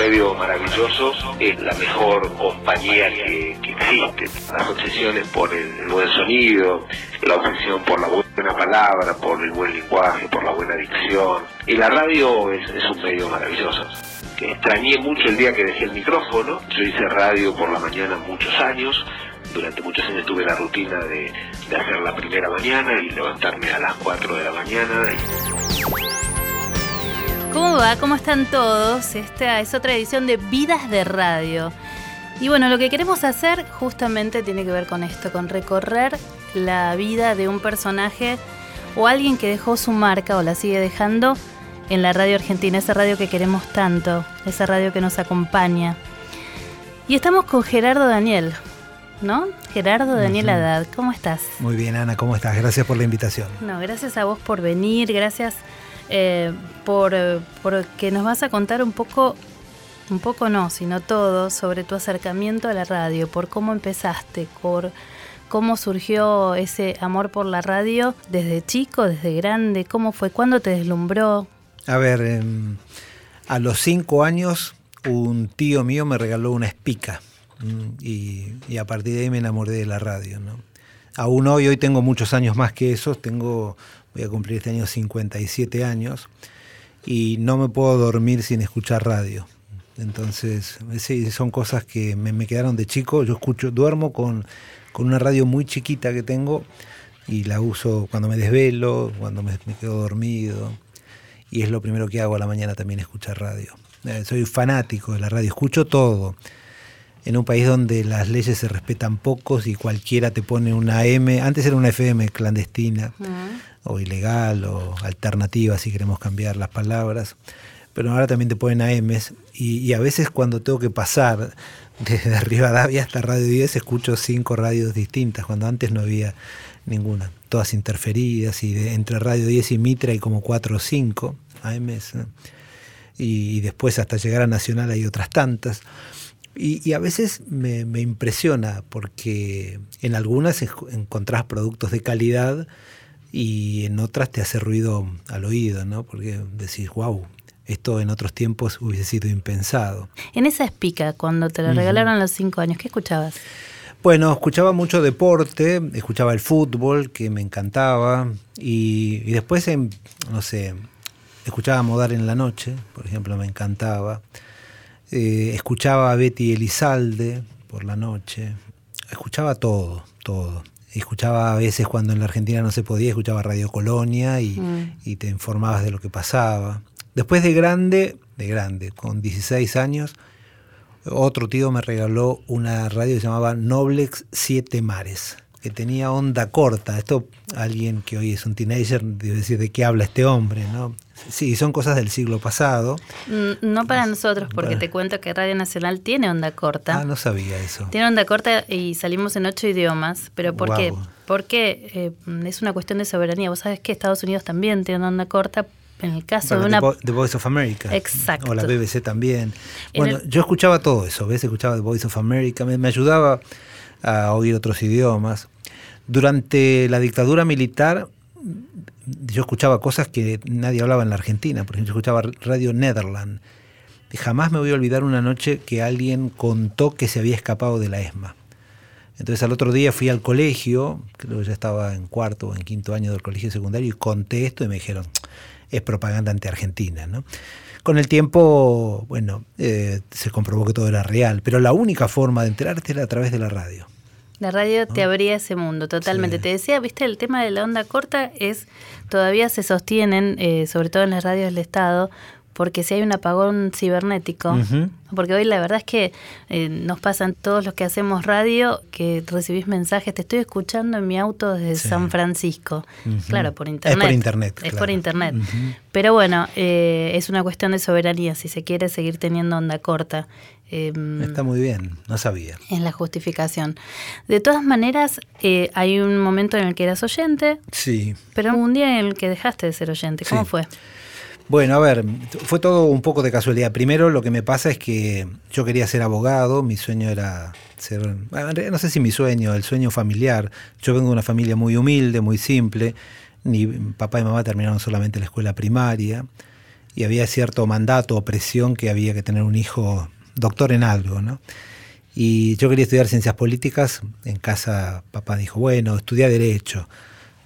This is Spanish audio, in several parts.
medio maravilloso, es la mejor compañía que, existe. Las obsesiones por el buen sonido, la obsesión por la buena palabra, por el buen lenguaje, por la buena dicción. Y la radio es, un medio maravilloso. Extrañé mucho el día que dejé el micrófono. Yo hice radio por la mañana muchos años. Durante muchos años tuve la rutina de hacer la primera mañana y levantarme a las 4 de la mañana. ¿Cómo va? ¿Cómo están todos? Esta es otra edición de Vidas de Radio. Y bueno, lo que queremos hacer justamente tiene que ver con esto, con recorrer la vida de un personaje o alguien que dejó su marca o la sigue dejando en la radio argentina, esa radio que queremos tanto, esa radio que nos acompaña. Y estamos con Gerardo Daniel, ¿no? Gerardo Daniel Haddad, ¿cómo estás? Muy bien, Ana, ¿cómo estás? Gracias por la invitación. No, gracias a vos por venir, gracias eh, por, que nos vas a contar un poco, un poco no, sino todo, sobre tu acercamiento a la radio, por cómo empezaste, por cómo surgió ese amor por la radio desde chico, desde grande, cómo fue, cuándo te deslumbró. A ver, em, a los cinco años un tío mío me regaló una espica mm, y, a partir de ahí me enamoré de la radio. ¿no? Aún hoy, hoy tengo muchos años más que esos, tengo voy a cumplir este año 57 años y no me puedo dormir sin escuchar radio. Entonces, son cosas que me, quedaron de chico. Yo escucho, duermo con, una radio muy chiquita que tengo y la uso cuando me desvelo, cuando me, quedo dormido. Y es lo primero que hago a la mañana también, escuchar radio. Eh, soy fanático de la radio, escucho todo en un país donde las leyes se respetan pocos y cualquiera te pone una M, antes era una FM clandestina o ilegal o alternativa si queremos cambiar las palabras, pero ahora también te ponen AMs y, y a veces cuando tengo que pasar desde Rivadavia hasta Radio 10 escucho cinco radios distintas, cuando antes no había ninguna, todas interferidas y entre Radio 10 y Mitra hay como cuatro o cinco AMs y después hasta llegar a Nacional hay otras tantas. Y, a veces me, impresiona porque en algunas encontrás productos de calidad y en otras te hace ruido al oído, ¿no? Porque decís, wow, esto en otros tiempos hubiese sido impensado. En esa espica, cuando te lo regalaron a los cinco años, ¿qué escuchabas? Bueno, escuchaba mucho deporte, escuchaba el fútbol, que me encantaba, y, después, no sé, escuchaba Modar en la Noche, por ejemplo, me encantaba. Eh, escuchaba a Betty Elizalde por la noche, escuchaba todo, todo. Escuchaba a veces cuando en la Argentina no se podía, escuchaba Radio Colonia y, mm. y te informabas de lo que pasaba. Después de grande, de grande, con 16 años, otro tío me regaló una radio que se llamaba Noblex Siete Mares que tenía onda corta. Esto alguien que hoy es un teenager debe decir de qué habla este hombre, ¿no? Sí, son cosas del siglo pasado. Mm, no para nosotros, porque te cuento que Radio Nacional tiene onda corta. Ah, no sabía eso. Tiene onda corta y salimos en ocho idiomas. ¿Pero por qué? Porque eh, es una cuestión de soberanía. Vos sabés que Estados Unidos también tiene onda corta. En el caso de una. The, Voice of America. Exacto. O la BBC también. Bueno, yo escuchaba todo eso, ¿ves? Escuchaba The Voice of America. me ayudaba a oír otros idiomas. Durante la dictadura militar yo escuchaba cosas que nadie hablaba en la Argentina, por ejemplo, yo escuchaba Radio Netherland. Y jamás me voy a olvidar una noche que alguien contó que se había escapado de la ESMA. Entonces al otro día fui al colegio, creo que ya estaba en cuarto o en quinto año del colegio secundario, y conté esto y me dijeron, es propaganda anti-argentina. ¿no? Con el tiempo, bueno, eh, se comprobó que todo era real, pero la única forma de enterarte era a través de la radio. La radio te abría ese mundo, totalmente. Te decía, viste, el tema de la onda corta es, todavía se sostienen, eh, sobre todo en las radios del Estado, porque si hay un apagón cibernético, porque hoy la verdad es que eh, nos pasan todos los que hacemos radio que recibís mensajes, te estoy escuchando en mi auto desde San Francisco. Claro, por internet. Es por internet. Es por internet. Pero bueno, eh, es una cuestión de soberanía, si se quiere seguir teniendo onda corta. Em, Está muy bien, no sabía. En la justificación. De todas maneras, eh, hay un momento en el que eras oyente. Sí. Pero un día en el que dejaste de ser oyente. ¿Cómo fue? Bueno, a ver, fue todo un poco de casualidad. Primero lo que me pasa es que yo quería ser abogado, mi sueño era ser, no sé si mi sueño, el sueño familiar. Yo vengo de una familia muy humilde, muy simple. Mi papá y mamá terminaron solamente la escuela primaria y había cierto mandato o presión que había que tener un hijo doctor en algo, ¿no? Y yo quería estudiar ciencias políticas. En casa papá dijo, bueno, estudia derecho.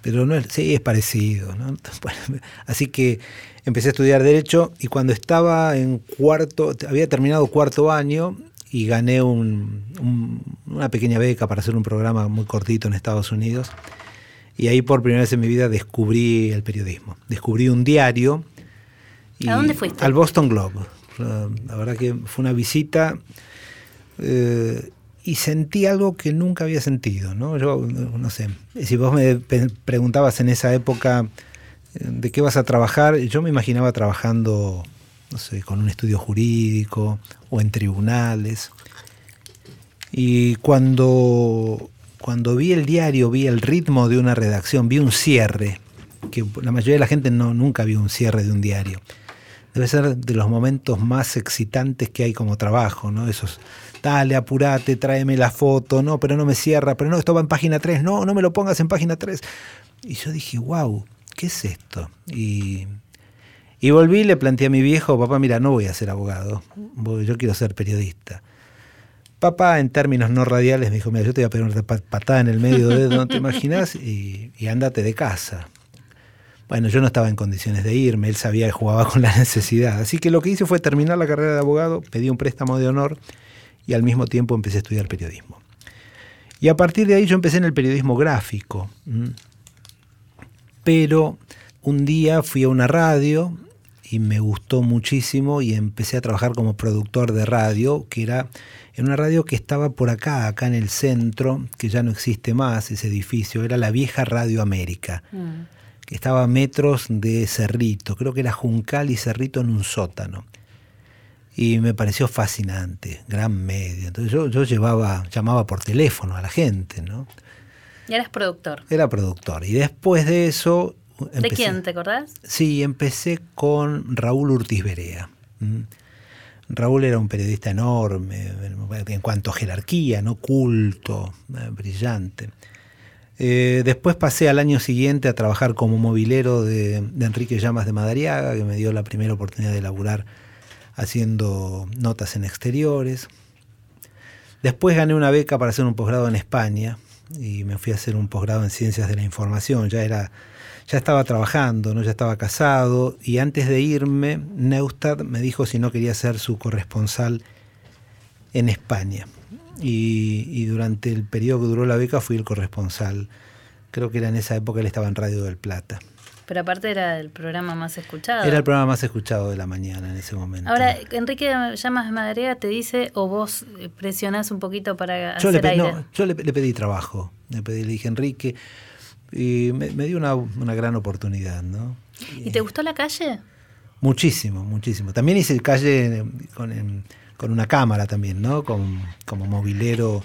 Pero no, sí, es parecido, ¿no? así que empecé a estudiar derecho y cuando estaba en cuarto, había terminado cuarto año y gané una pequeña beca para hacer un programa muy cortito en Estados Unidos. Y ahí por primera vez en mi vida descubrí el periodismo. Descubrí un diario. ¿A dónde fuiste? Al Boston Globe. La verdad que fue una visita eh, y sentí algo que nunca había sentido, ¿no? Yo, no sé, si vos me preguntabas en esa época de qué vas a trabajar, yo me imaginaba trabajando, no sé, con un estudio jurídico o en tribunales. Y cuando, cuando vi el diario, vi el ritmo de una redacción, vi un cierre, que la mayoría de la gente no, nunca vio un cierre de un diario debe ser de los momentos más excitantes que hay como trabajo, ¿no? Esos, dale, apurate, tráeme la foto, no, pero no me cierra, pero no, esto va en página 3, no, no me lo pongas en página 3. Y yo dije, wow, ¿qué es esto? Y, y volví y le planteé a mi viejo, papá, mira, no voy a ser abogado, yo quiero ser periodista. Papá, en términos no radiales, me dijo, mira, yo te voy a pegar una patada en el medio de no te imaginas, y, y ándate de casa. Bueno, yo no estaba en condiciones de irme, él sabía que jugaba con la necesidad. Así que lo que hice fue terminar la carrera de abogado, pedí un préstamo de honor y al mismo tiempo empecé a estudiar periodismo. Y a partir de ahí yo empecé en el periodismo gráfico. Pero un día fui a una radio y me gustó muchísimo y empecé a trabajar como productor de radio, que era en una radio que estaba por acá, acá en el centro, que ya no existe más ese edificio, era la vieja Radio América. Mm que estaba a metros de Cerrito, creo que era Juncal y Cerrito en un sótano. Y me pareció fascinante, gran medio. Entonces yo, yo llevaba, llamaba por teléfono a la gente, ¿no? Y eras productor. Era productor. Y después de eso... ¿De quién, te acordás? Sí, empecé con Raúl Urtiz Berea. Raúl era un periodista enorme en cuanto a jerarquía, ¿no? culto, eh, brillante. Eh, después pasé al año siguiente a trabajar como movilero de, Enrique Llamas de Madariaga, que me dio la primera oportunidad de laburar haciendo notas en exteriores. Después gané una beca para hacer un posgrado en España y me fui a hacer un posgrado en Ciencias de la Información. Ya era, ya estaba trabajando, ¿no? ya estaba casado y antes de irme, Neustadt me dijo si no quería ser su corresponsal en España y, durante el periodo que duró la beca fui el corresponsal. Creo que era en esa época él estaba en Radio del Plata. Pero aparte era el programa más escuchado. Era el programa más escuchado de la mañana en ese momento. Ahora, Enrique Llamas de Madrid te dice o vos presionás un poquito para yo hacer le, aire. yo le, pedí trabajo. Le, pedí, le dije, Enrique, y me, dio una, una, gran oportunidad. ¿no? ¿Y te gustó la calle? Muchísimo, muchísimo. También hice calle con con una cámara también, ¿no? Como, como movilero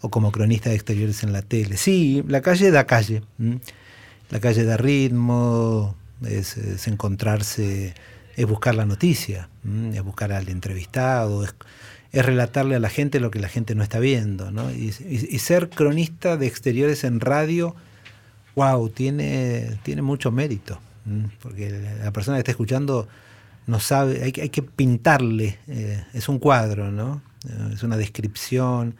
o como cronista de exteriores en la tele. Sí, la calle da calle. La calle da ritmo, es, encontrarse, es buscar la noticia, es buscar al entrevistado, es, relatarle a la gente lo que la gente no está viendo, ¿no? Y, ser cronista de exteriores en radio, wow, tiene, tiene mucho mérito, porque la persona que está escuchando no sabe, hay, hay que pintarle, eh, es un cuadro, ¿no? Eh, es una descripción,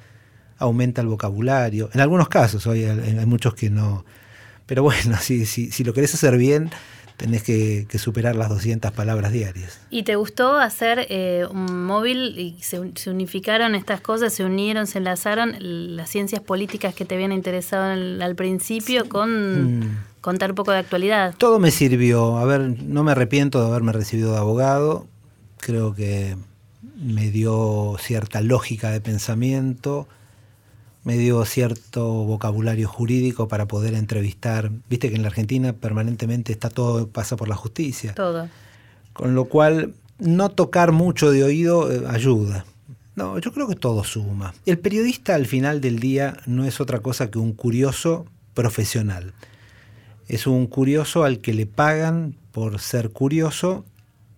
aumenta el vocabulario. En algunos casos, hoy hay, muchos que no. Pero bueno, si, si, si lo querés hacer bien, tenés que, superar las 200 palabras diarias. ¿Y te gustó hacer eh, un móvil y se, unificaron estas cosas, se unieron, se enlazaron las ciencias políticas que te habían interesado al principio con mm. contar un poco de actualidad? Todo me sirvió. A ver, no me arrepiento de haberme recibido de abogado. creo que me dio cierta lógica de pensamiento, me dio cierto vocabulario jurídico para poder entrevistar. Viste que en la Argentina permanentemente está todo, pasa por la justicia. Todo. Con lo cual, no tocar mucho de oído eh, ayuda. No, yo creo que todo suma. El periodista al final del día no es otra cosa que un curioso profesional. Es un curioso al que le pagan por ser curioso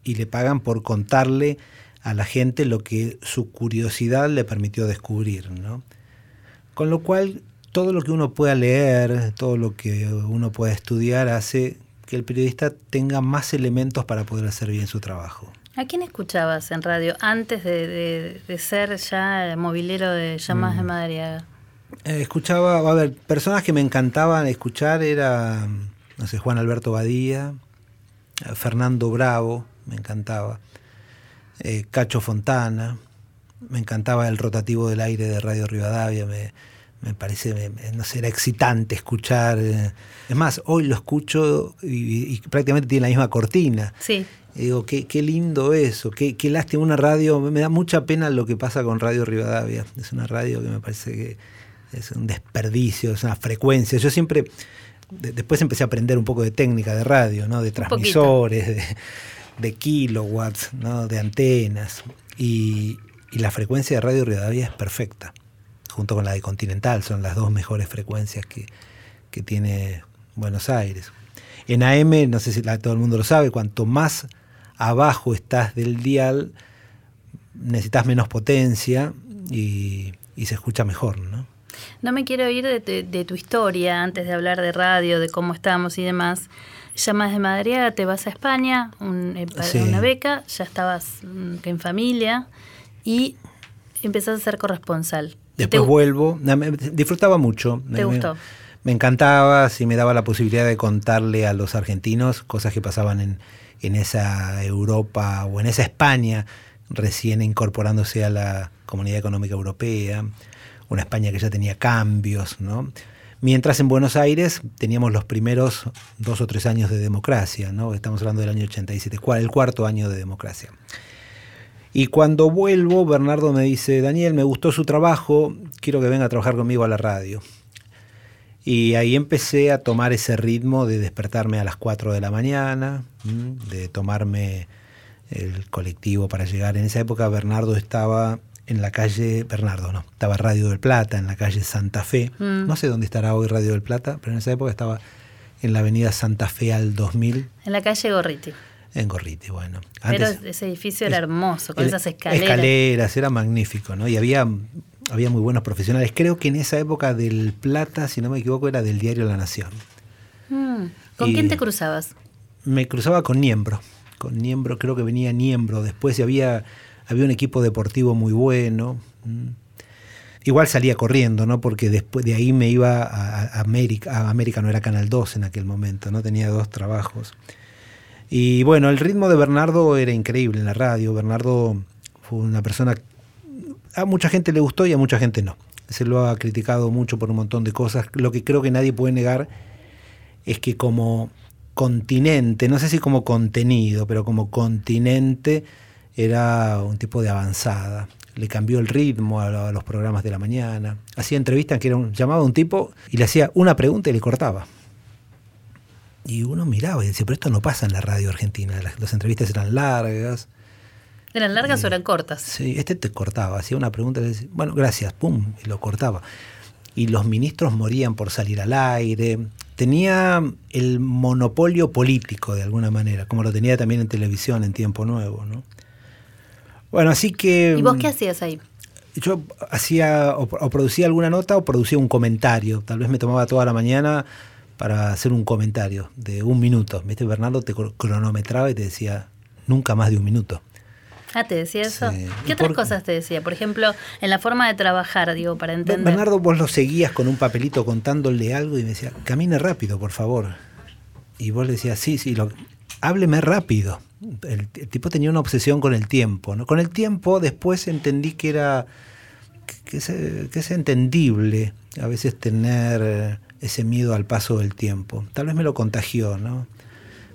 y le pagan por contarle a la gente lo que su curiosidad le permitió descubrir. ¿no? Con lo cual, todo lo que uno pueda leer, todo lo que uno pueda estudiar hace que el periodista tenga más elementos para poder hacer bien su trabajo. ¿A quién escuchabas en radio antes de, ser ya movilero de llamadas de mm. Madariaga? Eh, escuchaba, a ver, personas que me encantaban escuchar era, no sé, Juan Alberto Badía, Fernando Bravo, me encantaba, eh, Cacho Fontana, me encantaba el rotativo del aire de Radio Rivadavia, me, me parece, no sé, era excitante escuchar. Eh, es más, hoy lo escucho y, prácticamente tiene la misma cortina. Sí. digo, qué, qué lindo eso, qué, qué, lástima una radio. Me da mucha pena lo que pasa con Radio Rivadavia. Es una radio que me parece que es un desperdicio, es una frecuencia. Yo siempre, después empecé a aprender un poco de técnica de radio, ¿no? de transmisores, de, de, kilowatts, ¿no? de antenas. Y, y la frecuencia de Radio Rivadavia es perfecta, junto con la de Continental, son las dos mejores frecuencias que, tiene Buenos Aires. En AM, no sé si todo el mundo lo sabe, cuanto más abajo estás del dial, necesitas menos potencia y, se escucha mejor, ¿no? No me quiero ir de, tu historia antes de hablar de radio, de cómo estamos y demás. Llamas de Madrid, te vas a España, eh, para una beca, ya estabas mm, en familia y empezás a ser corresponsal. Después vuelvo, disfrutaba mucho. ¿Te gustó? Me, encantaba si me daba la posibilidad de contarle a los argentinos cosas que pasaban en, en esa Europa o en esa España recién incorporándose a la Comunidad Económica Europea, una España que ya tenía cambios, ¿no? Mientras en Buenos Aires teníamos los primeros dos o tres años de democracia, ¿no? Estamos hablando del año 87, el cuarto año de democracia. Y cuando vuelvo, Bernardo me dice, Daniel, me gustó su trabajo, quiero que venga a trabajar conmigo a la radio. Y ahí empecé a tomar ese ritmo de despertarme a las 4 de la mañana, de tomarme el colectivo para llegar. En esa época Bernardo estaba en la calle, Bernardo no, estaba Radio del Plata, en la calle Santa Fe. Mm. No sé dónde estará hoy Radio del Plata, pero en esa época estaba en la avenida Santa Fe al 2000. En la calle Gorriti. En Gorriti, bueno. Pero ese edificio era hermoso, con esas escaleras. Escaleras, era magnífico, ¿no? Y había, había muy buenos profesionales. Creo que en esa época del Plata, si no me equivoco, era del diario La Nación. Mm. ¿Con quién te cruzabas? Me cruzaba con Niembro. Con Niembro, creo que venía Niembro después y había, había un equipo deportivo muy bueno. Mm. Igual salía corriendo, ¿no? Porque después de ahí me iba a, América. A América no era Canal 2 en aquel momento, ¿no? Tenía dos trabajos. Y bueno, el ritmo de Bernardo era increíble en la radio. Bernardo fue una persona... A mucha gente le gustó y a mucha gente no. Se lo ha criticado mucho por un montón de cosas. Lo que creo que nadie puede negar es que como continente, no sé si como contenido, pero como continente era un tipo de avanzada. Le cambió el ritmo a, los programas de la mañana. Hacía entrevistas que era un, llamaba a un tipo y le hacía una pregunta y le cortaba. Y uno miraba y decía, pero esto no pasa en la radio argentina. Las, entrevistas eran largas. ¿Eran largas o eran cortas? Sí, este te cortaba, hacía una pregunta y decía, bueno, gracias, pum, y lo cortaba. Y los ministros morían por salir al aire. Tenía el monopolio político de alguna manera, como lo tenía también en televisión en Tiempo Nuevo, ¿no? Bueno, así que... ¿Y vos qué hacías ahí? Yo hacía o producía alguna nota o producía un comentario. Tal vez me tomaba toda la mañana para hacer un comentario de un minuto. ¿Viste? Bernardo te cronometraba y te decía nunca más de un minuto. Ah, ¿te decía eso? ¿Qué otras cosas te decía? Por ejemplo, en la forma de trabajar, digo, para entender. Bernardo, vos lo seguías con un papelito contándole algo y me decía, camine rápido, por favor. Y vos le decías, sí, sí, lo, hábleme rápido. El, tipo tenía una obsesión con el tiempo. ¿no? Con el tiempo después entendí que era, que que es entendible a veces tener ese miedo al paso del tiempo. Tal vez me lo contagió, ¿no?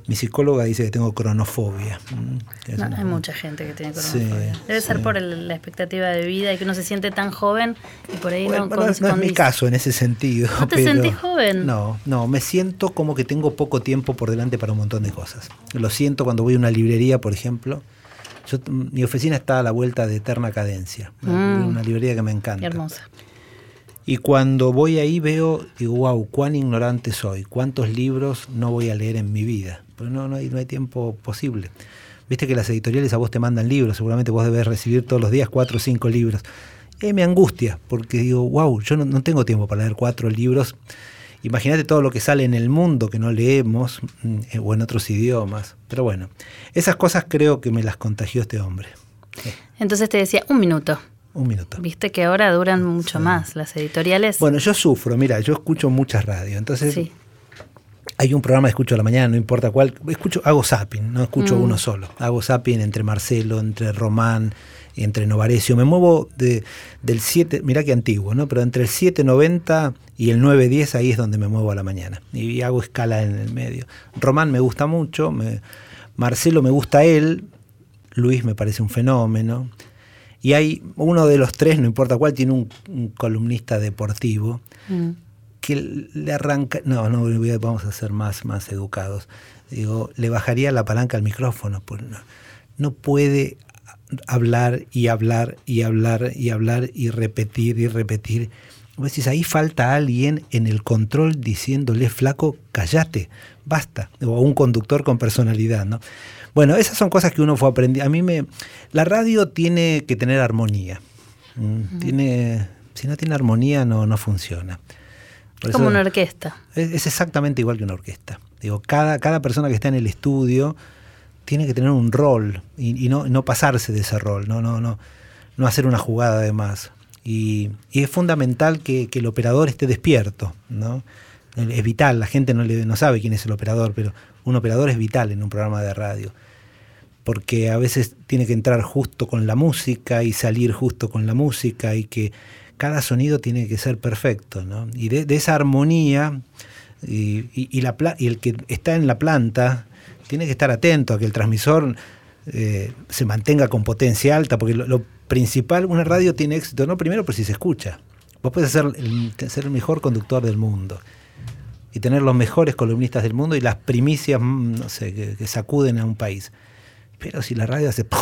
Mi psicóloga dice que tengo cronofobia. Mm, hay mucha gente que tiene cronofobia. Debe ser por la expectativa de vida y que uno se siente tan joven y por ahí no... no, es mi caso en ese sentido. ¿No te sentís joven? No, no, me siento como que tengo poco tiempo por delante para un montón de cosas. Lo siento cuando voy a una librería, por ejemplo. mi oficina está a la vuelta de Eterna Cadencia, una mm. librería que me encanta. hermosa. Y cuando voy ahí veo, digo, wow, cuán ignorante soy, cuántos libros no voy a leer en mi vida. Pero no, no, hay, no hay tiempo posible. Viste que las editoriales a vos te mandan libros, seguramente vos debes recibir todos los días cuatro o cinco libros. Y me angustia, porque digo, wow, yo no, tengo tiempo para leer cuatro libros. Imagínate todo lo que sale en el mundo que no leemos mm, eh, o en otros idiomas. Pero bueno, esas cosas creo que me las contagió este hombre. Entonces te decía, un minuto. Un minuto. Viste que ahora duran mucho más las editoriales. Bueno, yo sufro, mira, yo escucho muchas radios, entonces hay un programa que escucho a la mañana, no importa cuál, escucho, hago zapping, no escucho mm. uno solo, hago zapping entre Marcelo, entre Román, entre Novarecio, me muevo de, del 7, mirá que antiguo, ¿no? Pero entre el 790 y el 910 ahí es donde me muevo a la mañana y hago escala en el medio. Román me gusta mucho, me, Marcelo me gusta él, Luis me parece un fenómeno. Y hay uno de los tres, no importa cuál, tiene un, columnista deportivo mm. que le arranca. No, no, vamos a ser más, más educados. Digo, le bajaría la palanca al micrófono. Pues no, puede hablar y hablar y hablar y hablar y repetir y repetir. Decís, ahí falta alguien en el control diciéndole, flaco, cállate, basta. O un conductor con personalidad, ¿no? Bueno, esas son cosas que uno fue aprendiendo. A mí me. La radio tiene que tener armonía. Mm, tiene, si no tiene armonía, no, no funciona. Como una orquesta. Es, exactamente igual que una orquesta. Digo, cada, cada persona que está en el estudio tiene que tener un rol y, no, no, pasarse de ese rol, no, no, no, no hacer una jugada de más. Y, y es fundamental que, que, el operador esté despierto, ¿no? Es vital, la gente no, le, no sabe quién es el operador, pero un operador es vital en un programa de radio, porque a veces tiene que entrar justo con la música y salir justo con la música y que cada sonido tiene que ser perfecto, ¿no? Y de, esa armonía y, el que está en la planta tiene que estar atento a que el transmisor eh, se mantenga con potencia alta, porque lo, principal, una radio tiene éxito, no primero, por si se escucha. Vos puedes ser ser el mejor conductor del mundo y tener los mejores columnistas del mundo y las primicias, mm, no sé, que, sacuden a un país. Pero si la radio hace...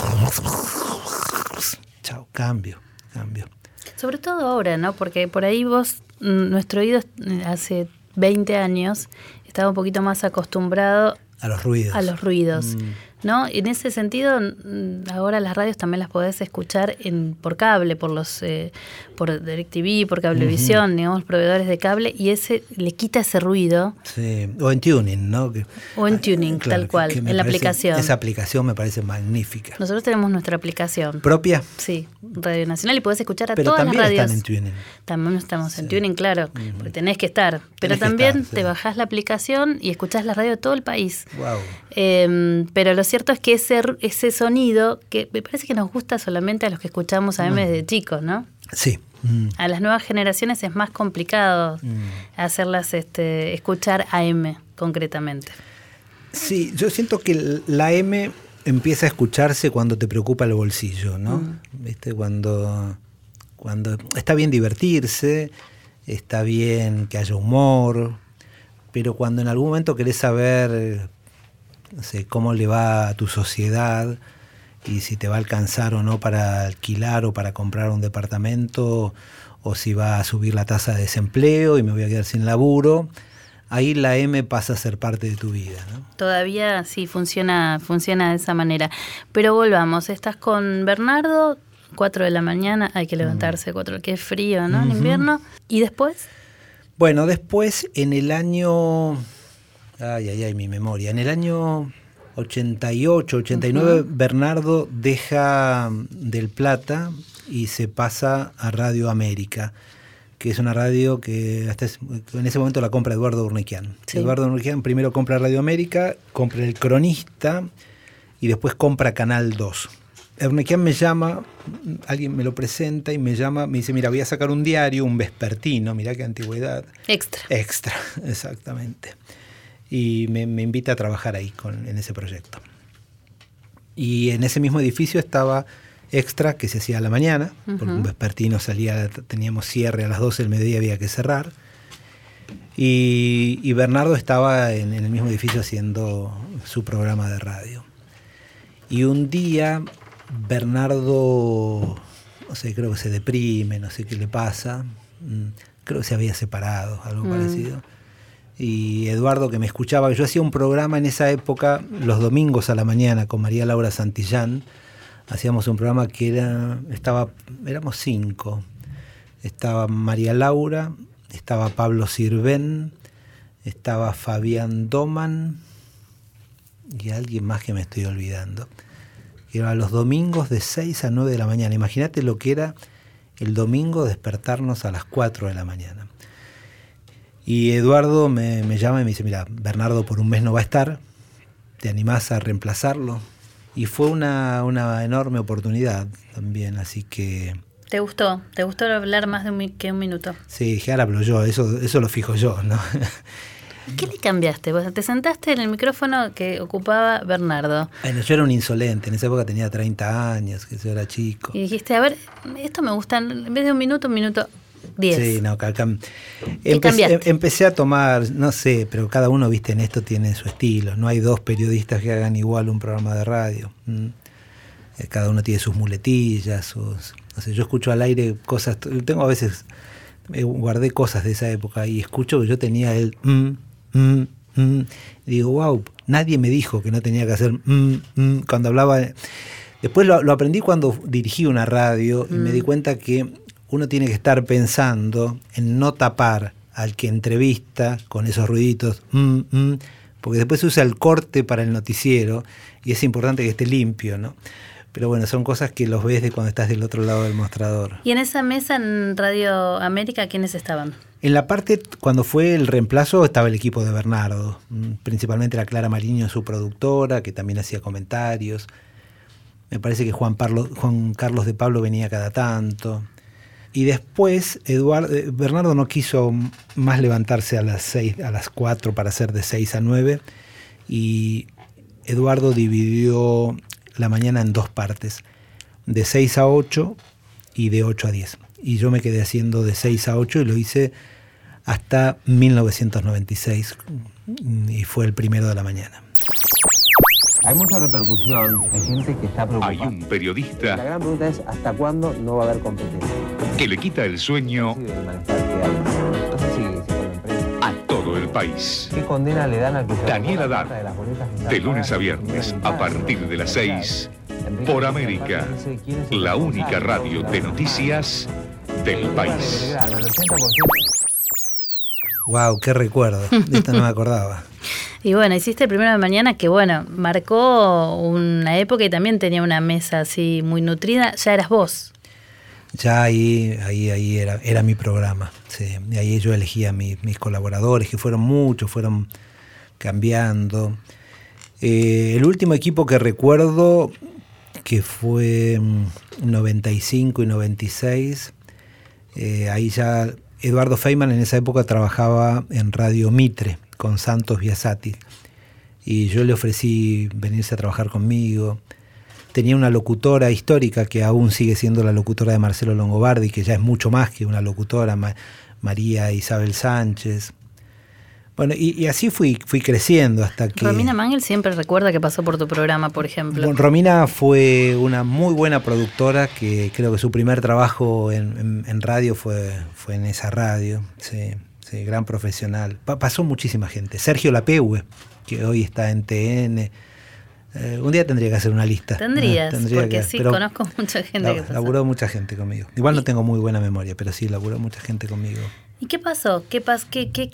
Chao, cambio, cambio. Sobre todo ahora, ¿no? Porque por ahí vos, mm, nuestro oído eh, hace 20 años estaba un poquito más acostumbrado a los ruidos. A los ruidos. Mm. ¿No? En ese sentido, ahora las radios también las podés escuchar en, por cable, por los eh, por DirecTV, por Cablevisión, digamos, proveedores de cable, y ese le quita ese ruido. Sí, o en tuning, ¿no? o en tuning, tal cual, en la aplicación. Esa aplicación me parece magnífica. Nosotros tenemos nuestra aplicación. ¿Propia? Sí, Radio Nacional, y podés escuchar a todas las radios. Están en tuning. También estamos en tuning, claro, porque tenés que estar. Pero también te bajás la aplicación y escuchás la radio de todo el país. Wow. Em, pero cierto es que ese, ese sonido, que me parece que nos gusta solamente a los que escuchamos a M desde chicos, ¿no? Sí. Mm. A las nuevas generaciones es más complicado mm. hacerlas este, escuchar M concretamente. Sí, yo siento que la M empieza a escucharse cuando te preocupa el bolsillo, ¿no? Mm. ¿Viste? Cuando, cuando está bien divertirse, está bien que haya humor, pero cuando en algún momento querés saber no sé, cómo le va a tu sociedad y si te va a alcanzar o no para alquilar o para comprar un departamento o si va a subir la tasa de desempleo y me voy a quedar sin laburo. Ahí la M pasa a ser parte de tu vida. Todavía sí funciona, funciona de esa manera. Pero volvamos, estás con Bernardo, 4 de la mañana, hay que levantarse 4, que es frío, ¿no? En invierno. ¿Y después? Bueno, después en el año Ay, ay, ay, mi memoria. En el año 88, 89, Bernardo deja Del Plata y se pasa a Radio América, que es una radio que hasta en ese momento la compra Eduardo Urnequian. Eduardo Urnequian primero compra Radio América, compra El Cronista y después compra Canal 2. Urnequian me llama, alguien me lo presenta y me llama, me dice, mira, voy a sacar un diario, un vespertino, mira qué antigüedad. Extra. Extra, exactamente y me, invita a trabajar ahí con, en ese proyecto. Y en ese mismo edificio estaba Extra, que se hacía a la mañana, porque un vespertino salía, teníamos cierre a las 12 del mediodía, había que cerrar. Y, Bernardo estaba en, el mismo edificio haciendo su programa de radio. Y un día Bernardo, no sé, creo que se deprime, no sé qué le pasa. Mm, creo que se había separado, algo mm. parecido. Y Eduardo, que me escuchaba, yo hacía un programa en esa época, los domingos a la mañana, con María Laura Santillán. Hacíamos un programa que era, estaba, éramos cinco. Estaba María Laura, estaba Pablo Sirven, estaba Fabián Doman y alguien más que me estoy olvidando. Era los domingos de 6 a 9 de la mañana. Imagínate lo que era el domingo despertarnos a las 4 de la mañana. Y Eduardo me, llama y me dice, mira, Bernardo por un mes no va a estar, ¿te animás a reemplazarlo? Y fue una, una enorme oportunidad también, así que ¿Te gustó? ¿Te gustó hablar más de un, que un minuto? Sí, dije, ahora hablo yo, eso, eso lo fijo yo, ¿no? ¿Qué le cambiaste? Vos te sentaste en el micrófono que ocupaba Bernardo. Bueno, yo era un insolente, en esa época tenía 30 años, que yo era chico. Y dijiste, a ver, esto me gusta, en vez de un minuto, un minuto, diez. Sí, no, acá, empecé, empecé, a tomar, no sé, pero cada uno, viste, en esto tiene su estilo. No hay dos periodistas que hagan igual un programa de radio. Eh, cada uno tiene sus muletillas, sus yo escucho al aire cosas, tengo a veces, guardé cosas de esa época y escucho que yo tenía el mm, mm, mm, y digo, wow, nadie me dijo que no tenía que hacer cuando hablaba. Después lo, aprendí cuando dirigí una radio y me di cuenta que uno tiene que estar pensando en no tapar al que entrevista con esos ruiditos, porque después se usa el corte para el noticiero y es importante que esté limpio, ¿no? Pero bueno, son cosas que los ves de cuando estás del otro lado del mostrador. ¿Y en esa mesa en Radio América quiénes estaban? En la parte, cuando fue el reemplazo, estaba el equipo de Bernardo, mm, principalmente la Clara Mariño, su productora, que también hacía comentarios. Me parece que Juan, Juan Carlos de Pablo venía cada tanto. Y después Eduardo, eh, Bernardo no quiso más levantarse a las, seis, a las 4 para hacer de 6 a 9 y Eduardo dividió la mañana en dos partes, de 6 a 8 y de 8 a 10. Y yo me quedé haciendo de 6 a 8 y lo hice hasta 1996 y fue el primero de la mañana. Hay mucha repercusión, hay gente que está preocupada. Hay un periodista. La gran pregunta es hasta cuándo no va a haber competencia. Que le quita el sueño a todo el país. ¿Qué condena le dan al que Daniel Adar, de lunes a viernes, a partir de las 6, por América, la única radio de noticias del país. Wow, qué recuerdo. De esto no me acordaba. Y bueno, hiciste el primero de mañana que, bueno, marcó una época y también tenía una mesa así muy nutrida. Ya eras vos. Ya ahí, ahí, ahí era, era mi programa. Sí. Y ahí yo elegía mis colaboradores, que fueron muchos, fueron cambiando. Eh, el último equipo que recuerdo, que fue 95 mm, y 96, eh, ahí ya Eduardo Feynman en esa época trabajaba en Radio Mitre con Santos Biasati. Y yo le ofrecí venirse a trabajar conmigo. Tenía una locutora histórica que aún sigue siendo la locutora de Marcelo Longobardi, que ya es mucho más que una locutora, María Isabel Sánchez. Bueno, y, así fui, fui creciendo hasta que... Romina Mangel siempre recuerda que pasó por tu programa, por ejemplo. Romina fue una muy buena productora, que creo que su primer trabajo en, radio fue, fue en esa radio. Sí. Sí, gran profesional. pasó muchísima gente. Sergio Lapeue, que hoy está en TN. Eh, un día tendría que hacer una lista. Tendrías, porque sí, conozco mucha gente que Laburó mucha gente conmigo. Igual no tengo muy buena memoria, pero sí, laburó mucha gente conmigo. ¿Y qué pasó? ¿Qué, pas qué, qué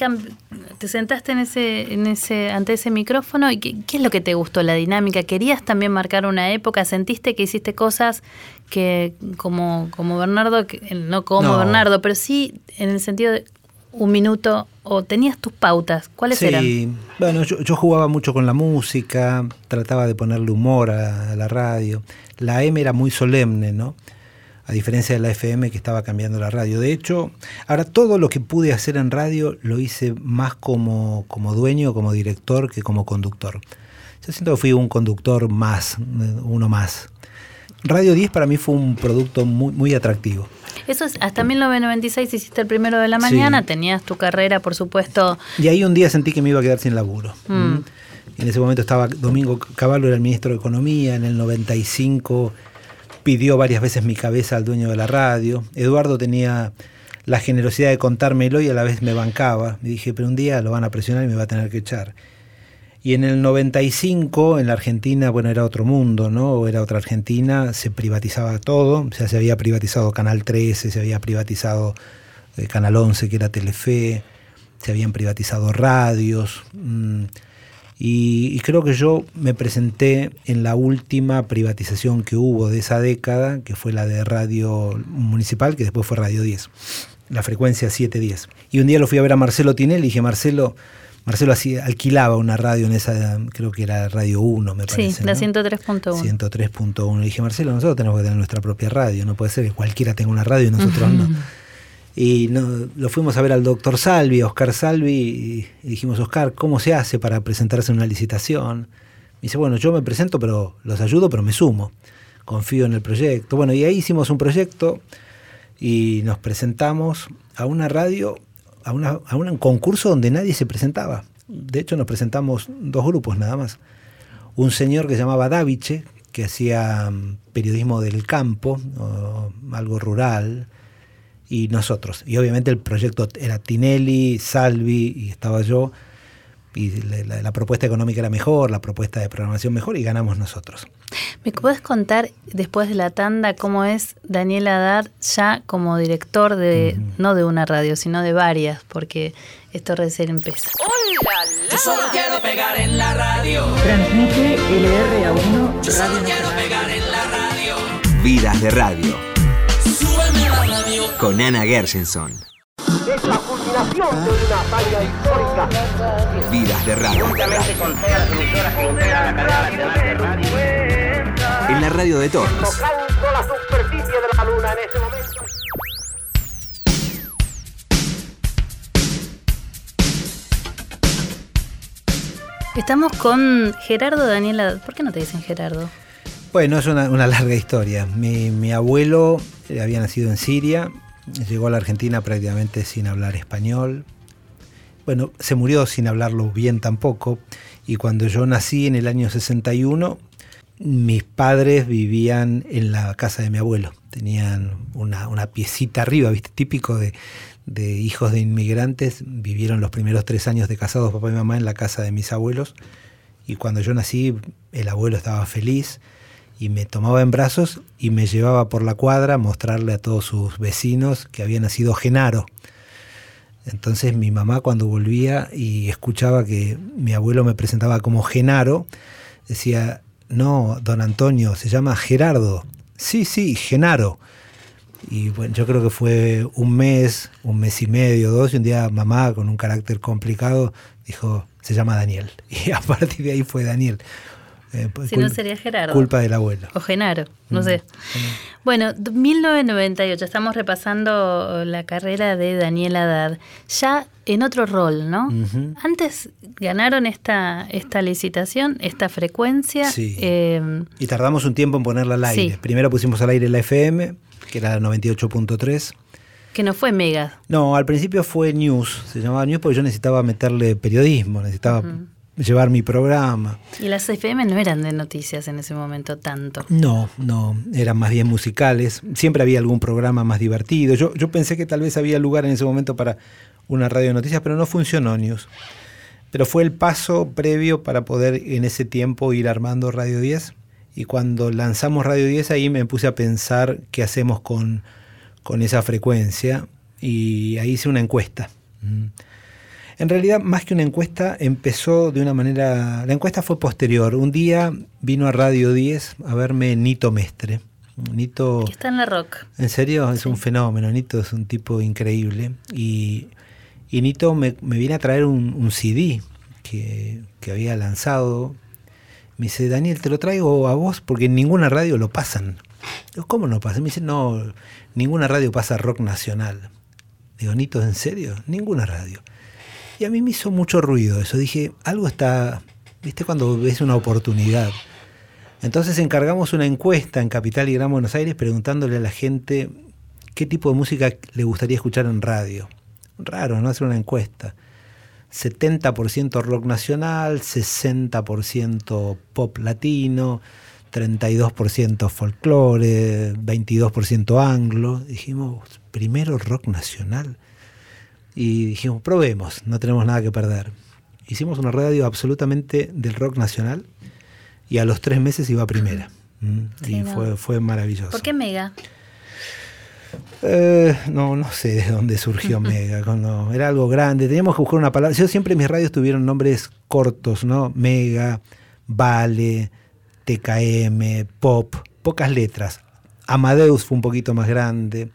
¿Te sentaste en ese, en ese, ante ese micrófono y qué, qué, es lo que te gustó? ¿La dinámica? ¿Querías también marcar una época? ¿Sentiste que hiciste cosas que como, como Bernardo, no como Bernardo, pero sí en el sentido de un minuto o tenías tus pautas? ¿Cuáles sí, eran? Bueno, yo, jugaba mucho con la música, trataba de ponerle humor a, la radio. La M era muy solemne, ¿no? A diferencia de la FM que estaba cambiando la radio. De hecho, ahora todo lo que pude hacer en radio lo hice más como, como dueño, como director que como conductor. Yo siento que fui un conductor más, uno más. Radio 10 para mí fue un producto muy, muy atractivo. Eso es, hasta 1996 hiciste el primero de la mañana, tenías tu carrera, por supuesto. Y ahí un día sentí que me iba a quedar sin laburo. Mm. En ese momento estaba Domingo Caballo, era el ministro de Economía, en el 95 pidió varias veces mi cabeza al dueño de la radio. Eduardo tenía la generosidad de contármelo y a la vez me bancaba. Me dije, pero un día lo van a presionar y me va a tener que echar. Y en el 95, en la Argentina, bueno, era otro mundo, ¿no? Era otra Argentina, se privatizaba todo, o sea, se había privatizado Canal 13, se había privatizado eh, Canal 11, que era Telefe, se habían privatizado radios. Mm, y, creo que yo me presenté en la última privatización que hubo de esa década, que fue la de Radio Municipal, que después fue Radio 10, la frecuencia 710. Y un día lo fui a ver a Marcelo Tinelli y dije, Marcelo, Marcelo así, alquilaba una radio en esa, creo que era Radio 1, me parece. Sí, la 103.1. 103.1. Le dije, Marcelo, nosotros tenemos que tener nuestra propia radio, no puede ser que cualquiera tenga una radio y nosotros no. Y no, lo fuimos a ver al doctor Salvi, Oscar Salvi, y, dijimos, Oscar, ¿cómo se hace para presentarse en una licitación? Me dice, bueno, yo me presento, pero los ayudo, pero me sumo. Confío en el proyecto. Bueno, y ahí hicimos un proyecto y nos presentamos a una radio, a, una, a un concurso donde nadie se presentaba. De hecho, nos presentamos dos grupos nada más. Un señor que se llamaba Daviche, que hacía mm, periodismo del campo, algo rural, y nosotros. Y obviamente el proyecto era Tinelli, Salvi y estaba yo. Y la, propuesta económica era mejor, la propuesta de programación mejor y ganamos nosotros. ¿Me puedes contar después de la tanda cómo es Daniel Haddad ya como director de, no de una radio, sino de varias? Porque esto recién empieza. ¡Hola! Yo solo quiero pegar en la radio. Transmite LR1 Yo solo quiero pegar en la radio. Vidas de radio con Ana Gershenson. Es la culminación de una hazaña histórica. Vidas de radio. Con todas las emisoras que integran la cadena nacional de radio. En la radio de todos. Tocando la superficie de la luna en ese momento. Estamos con Gerardo Daniela. ¿Por qué no te dicen Gerardo? Bueno, es una, larga historia. Mi, abuelo había nacido en Siria, llegó a la Argentina prácticamente sin hablar español. Bueno, se murió sin hablarlo bien tampoco. Y cuando yo nací en el año 61, mis padres vivían en la casa de mi abuelo. Tenían una, una piecita arriba, ¿viste? Típico de, de hijos de inmigrantes. Vivieron los primeros tres años de casados, papá y mamá, en la casa de mis abuelos. Y cuando yo nací, el abuelo estaba feliz y me tomaba en brazos y me llevaba por la cuadra a mostrarle a todos sus vecinos que había nacido Genaro. Entonces mi mamá cuando volvía y escuchaba que mi abuelo me presentaba como Genaro, decía, no, don Antonio, se llama Gerardo. Sí, sí, Genaro. Y bueno, yo creo que fue un mes, un mes y medio, dos, y un día mamá, con un carácter complicado, dijo, se llama Daniel. Y a partir de ahí fue Daniel. Eh, pues, si no sería Gerardo. Culpa del abuelo. O Genaro, no mm, sé. Bueno, 1998, estamos repasando la carrera de Daniel Haddad, ya en otro rol, ¿no? Antes ganaron esta, esta licitación, esta frecuencia. Sí. Em, y tardamos un tiempo en ponerla al aire. Primero pusimos al aire la FM, que era la 98.3. Que no fue mega. No, al principio fue news, se llamaba news porque yo necesitaba meterle periodismo, necesitaba llevar mi programa. ¿Y las FM no eran de noticias en ese momento tanto? No, no, eran más bien musicales. Siempre había algún programa más divertido. Yo, yo pensé que tal vez había lugar en ese momento para una radio de noticias, pero no funcionó News. Pero fue el paso previo para poder en ese tiempo ir armando Radio 10. Y cuando lanzamos Radio 10 ahí me puse a pensar qué hacemos con, con esa frecuencia y ahí hice una encuesta. Mm. En realidad, más que una encuesta, empezó de una manera... La encuesta fue posterior. Un día vino a Radio 10 a verme Nito Mestre. Nito... Está en la rock. En serio, es un fenómeno. Nito es un tipo increíble. Y, Nito me, viene a traer un, CD que, que, había lanzado. Me dice, Daniel, te lo traigo a vos porque en ninguna radio lo pasan. Digo, ¿cómo no pasa? Me dice, no, ninguna radio pasa rock nacional. Digo, Nito, ¿en serio? Ninguna radio. Y a mí me hizo mucho ruido eso. Dije, algo está, viste cuando ves una oportunidad. Entonces encargamos una encuesta en Capital y Gran Buenos Aires preguntándole a la gente qué tipo de música le gustaría escuchar en radio. Raro, ¿no? Hacer una encuesta. 70% rock nacional, 60% pop latino, 32% folclore, 22% anglo. Dijimos, primero rock nacional. Y dijimos, probemos, no tenemos nada que perder. Hicimos una radio absolutamente del rock nacional y a los tres meses iba a primera. Mm, Sí, y no. fue, fue maravilloso. ¿Por qué Mega? Eh, no, no sé de dónde surgió Mega. Cuando era algo grande, teníamos que buscar una palabra. Yo siempre mis radios tuvieron nombres cortos, ¿no? Mega, Vale, TKM, Pop, pocas letras. Amadeus fue un poquito más grande.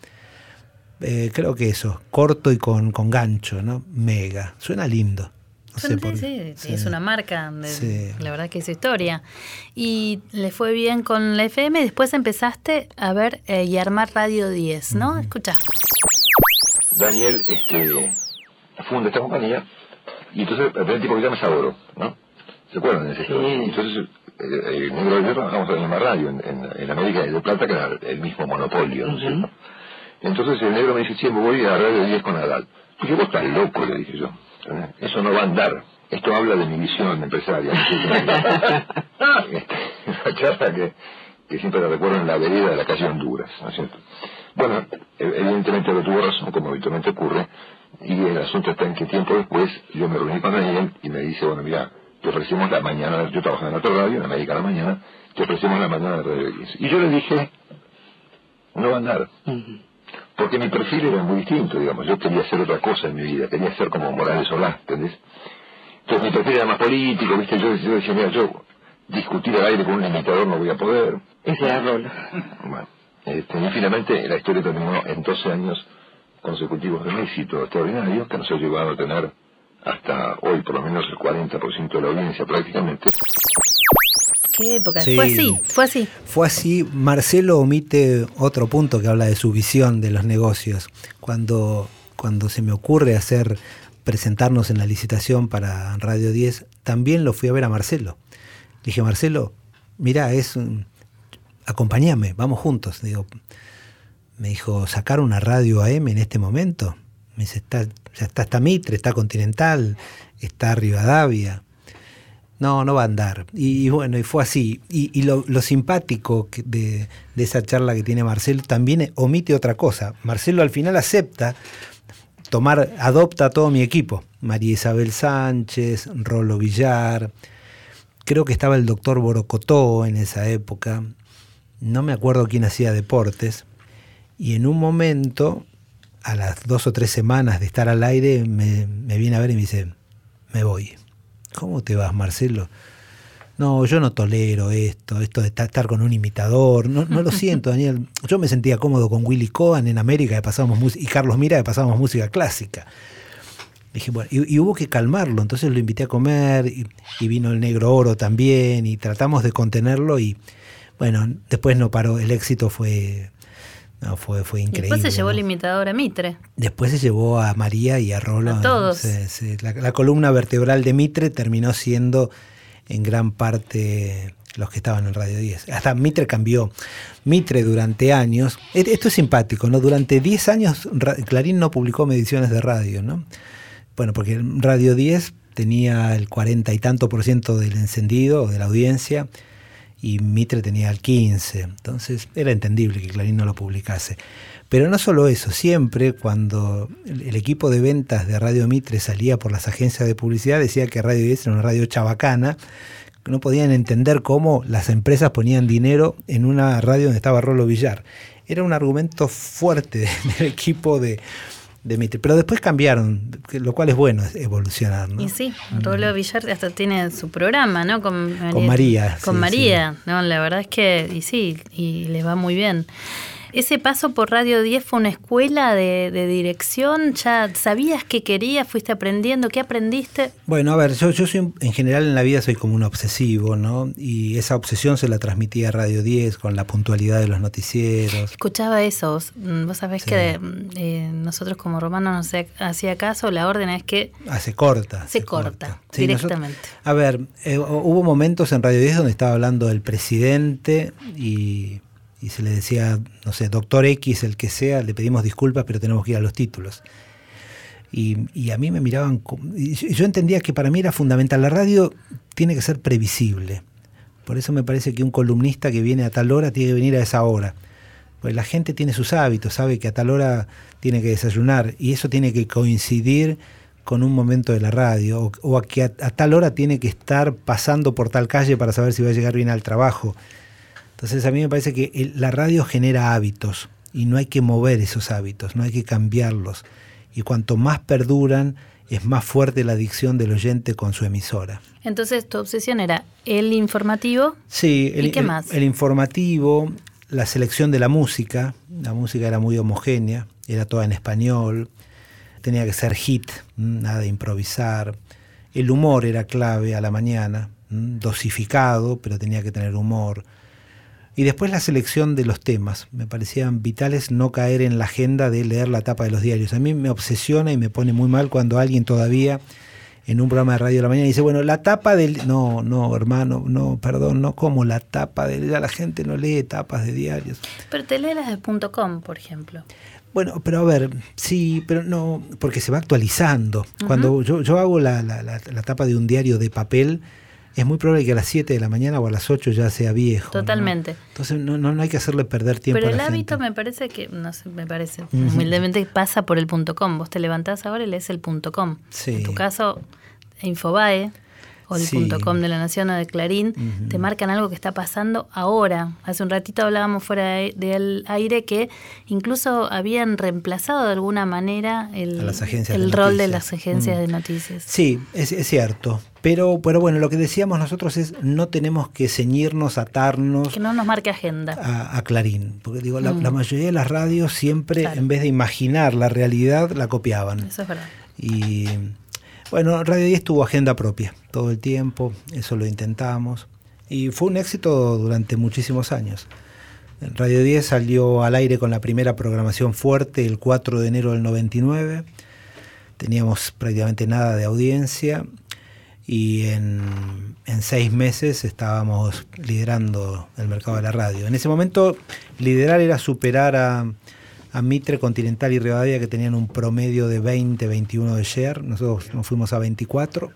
Eh, creo que eso, corto y con, con gancho, ¿no? Mega. Suena lindo. No sé por- sí, sí, sí. es una marca, de- Sí. la verdad que es historia. Y le fue bien con la FM, y después empezaste a ver eh, y armar Radio 10, ¿no? Escucha. Daniel este, funda esta compañía y entonces el primer tipo que llama es Adoro, ¿no? ¿Se acuerdan de? Entonces, eh, el negro de guerra, vamos a la misma radio en, en, en América de Plata, que era el mismo monopolio, ¿no? Entonces el negro me dice, che, me voy a Radio 10 con Adal. Dije, vos estás loco, le dije yo. ¿eh? Eso no va a andar. Esto habla de mi visión empresaria. Este, Una charla que, que siempre la recuerdo en la vereda de la calle Honduras, ¿no es cierto? Bueno, e- evidentemente lo tuvo razón, como habitualmente ocurre, y el asunto está en que tiempo después yo me reuní con Daniel y me dice, bueno, mira, te ofrecemos la mañana, yo trabajaba en otra radio, en América a la mañana, te ofrecemos la mañana de Radio 10. Y yo le dije, no va a andar. Porque mi perfil era muy distinto, digamos. Yo quería hacer otra cosa en mi vida, quería ser como Morales Solá, ¿entendés? Entonces mi perfil era más político, ¿viste? Yo, yo decía, mira, yo discutir al aire con un imitador no voy a poder. Ese era rol. Bueno, este, y finalmente la historia terminó en 12 años consecutivos de un éxito extraordinario que nos ha llevado a tener hasta hoy por lo menos el 40% de la audiencia prácticamente. ¿Qué época? Sí. Fue así, fue así. Fue así. Marcelo omite otro punto que habla de su visión de los negocios. Cuando, cuando se me ocurre hacer presentarnos en la licitación para Radio 10, también lo fui a ver a Marcelo. Le dije, Marcelo, mira, es un- acompáñame, vamos juntos. Digo, me dijo, sacar una radio AM en este momento. Me dice, está, ya está, está Mitre, está Continental, está Rivadavia. No, no va a andar. Y, bueno, y fue así. Y, lo, simpático de esa charla que tiene Marcelo también omite otra cosa. Marcelo al final acepta tomar, adopta a todo mi equipo. María Isabel Sánchez, Rolo Villar, creo que estaba el doctor Borocotó en esa época, no me acuerdo quién hacía deportes, y en un momento, a las dos o tres semanas de estar al aire, me, me viene a ver y me dice, me voy. ¿Cómo te vas, Marcelo? No, yo no tolero esto, esto de ta- estar con un imitador. No, no lo siento, Daniel. Yo me sentía cómodo con Willy Cohen en América que pasábamos y Carlos Mira que pasábamos música clásica. Dije, bueno, y, y hubo que calmarlo, entonces lo invité a comer y, y vino el negro oro también y tratamos de contenerlo y bueno, después no paró, el éxito fue, no, fue, fue increíble. después se llevó el imitador a Mitre. Después se llevó a María y a Rolo. A todos. La, la columna vertebral de Mitre terminó siendo en gran parte los que estaban en Radio 10. Hasta Mitre cambió. Mitre durante años, e- esto es simpático, ¿no? Durante 10 años Clarín no publicó mediciones de radio, ¿no? Bueno, porque Radio 10 tenía el cuarenta y tanto por ciento del encendido, de la audiencia, y Mitre tenía el 15. Entonces era entendible que Clarín no lo publicase. Pero no solo eso, siempre cuando el equipo de ventas de Radio Mitre salía por las agencias de publicidad decía que Radio 10 era una radio chabacana, no podían entender cómo las empresas ponían dinero en una radio donde estaba Rolo Villar. Era un argumento fuerte del equipo de, Pero después cambiaron, lo cual es bueno, es evolucionar. ¿no? Y sí, Rolo Villar hasta tiene su programa, ¿no? Con, Con María, Con sí, María, ¿no? La verdad es que, y sí, y les va muy bien. Ese paso por Radio 10 fue una escuela de, de dirección, ya sabías qué querías, fuiste aprendiendo, ¿qué aprendiste? Bueno, a ver, yo, yo soy, en general en la vida soy como un obsesivo, ¿no? Y esa obsesión se la transmitía a Radio 10 con la puntualidad de los noticieros. Escuchaba eso, vos, mm, sabés Sí. que eh, nosotros como romanos no se hacía caso, la orden es que Ah, se corta. se, corta, Sí, directamente. nosotros- a ver, eh, hubo momentos en Radio 10 donde estaba hablando el presidente y, y se le decía, no sé, doctor X, el que sea, le pedimos disculpas, pero tenemos que ir a los títulos. Y, y a mí me miraban, y yo- entendía que para mí era fundamental, la radio tiene que ser previsible. Por eso me parece que un columnista que viene a tal hora tiene que venir a esa hora. Pues la gente tiene sus hábitos, sabe que a tal hora tiene que desayunar y eso tiene que coincidir con un momento de la radio o, a que a tal hora tiene que estar pasando por tal calle para saber si va a llegar bien al trabajo. Entonces a mí me parece que el- la radio genera hábitos y no hay que mover esos hábitos, no hay que cambiarlos. Y cuanto más perduran, es más fuerte la adicción del oyente con su emisora. Entonces tu obsesión era el informativo. Sí, el, ¿Y qué el- más? el informativo, la selección de la música, la música era muy homogénea, era toda en español, tenía que ser hit, nada de improvisar. El humor era clave a la mañana, dosificado, pero tenía que tener humor. Y después la selección de los temas. Me parecían vitales no caer en la agenda de leer la tapa de los diarios. A mí me obsesiona y me pone muy mal cuando alguien todavía en un programa de radio de la mañana dice, bueno, la tapa del... No, no, hermano, no, perdón, no como la tapa del... Ya la gente no lee tapas de diarios. Pero te las de punto .com, por ejemplo. Bueno, pero a ver, sí, pero no, porque se va actualizando. Cuando yo, yo hago la, la- la- la tapa de un diario de papel, es muy probable que a las 7 de la mañana o a las 8 ya sea viejo. ¿no? Totalmente. Entonces no, no, no hay que hacerle perder tiempo Pero a el hábito gente. me parece que, no sé, me parece, Ujú. humildemente pasa por el punto .com. Vos te levantás ahora y lees el punto .com. Sí. En tu caso, Infobae o el Sí. punto .com de La Nación o de Clarín te marcan algo que está pasando ahora. Hace un ratito hablábamos fuera de- del aire que incluso habían reemplazado de alguna manera el, el de rol de las agencias Mm. de noticias. Sí, es, es cierto. Pero, pero bueno, lo que decíamos nosotros es no tenemos que ceñirnos, atarnos Que no nos marque agenda. a, a Clarín. Porque digo, la, Mm. la mayoría de las radios siempre, Claro. en vez de imaginar la realidad, la copiaban. Eso es verdad. Y bueno, Radio 10 tuvo agenda propia todo el tiempo, eso lo intentamos. Y fue un éxito durante muchísimos años. Radio 10 salió al aire con la primera programación fuerte el 4 de enero del 99. Teníamos prácticamente nada de audiencia y en, en seis meses estábamos liderando el mercado de la radio. En ese momento liderar era superar a, a Mitre, Continental y Rivadavia que tenían un promedio de 20, 21 de share. Nosotros nos fuimos a 24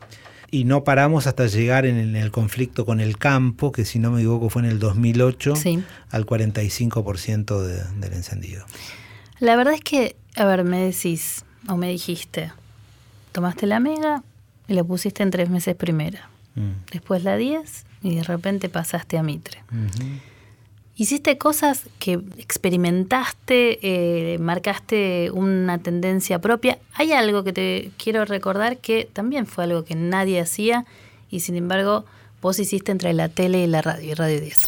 y no paramos hasta llegar en el, en el conflicto con el campo, que si no me equivoco fue en el 2008, Sí. al 45% de- del encendido. La verdad es que, a ver, me decís, o me dijiste, tomaste la mega y la pusiste en tres meses primera. Mm. Después la 10 y de repente pasaste a Mitre. Hiciste cosas que experimentaste, eh, marcaste una tendencia propia. Hay algo que te quiero recordar que también fue algo que nadie hacía y sin embargo vos hiciste entre la tele y la radio, y Radio 10.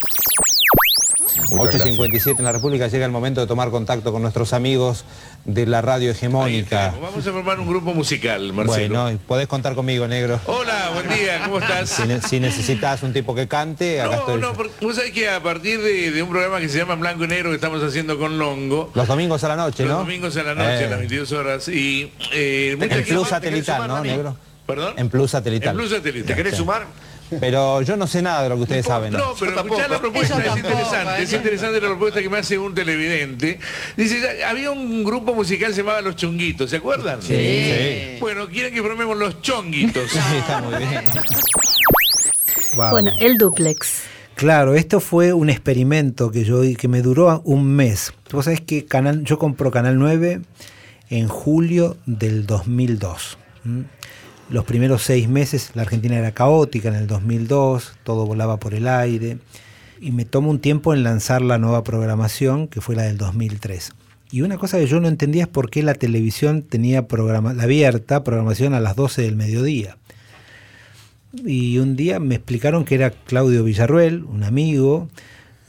8.57 en la República llega el momento de tomar contacto con nuestros amigos de la radio hegemónica. Vamos a formar un grupo musical, Marcelo. Bueno, podés contar conmigo, negro. Hola, buen día, ¿cómo estás? Si, ne- si necesitas un tipo que cante, acá No, estoy. no, porque vos sabés que a partir de, de un programa que se llama Blanco y Negro que estamos haciendo con Longo, Los domingos a la noche, los ¿no? domingos a la noche, Eh. a las 22 horas, y eh, gente- plus ¿te querés satelital, ¿no, negro? ¿Perdón? En plus satelital. En plus satelital. ¿Te querés Sí. sumar? Pero yo no sé nada de lo que ustedes saben. No, pero escuchá la propuesta, es interesante, es interesante la propuesta que me hace un televidente. Dice, había un grupo musical que se llamaba Los Chonguitos, ¿se acuerdan? Sí. Sí. Bueno, quieren que formemos Los Chonguitos. Sí, está muy bien. Wow. Bueno, el duplex. Claro, esto fue un experimento que yo que me duró un mes. Vos sabés que canal, yo compro Canal 9 en julio del 2002. ¿m? Los primeros seis meses la Argentina era caótica en el 2002, todo volaba por el aire. Y me tomo un tiempo en lanzar la nueva programación, que fue la del 2003. Y una cosa que yo no entendía es por qué la televisión tenía abierta programación a las 12 del mediodía. Y un día me explicaron que era Claudio Villarruel, un amigo,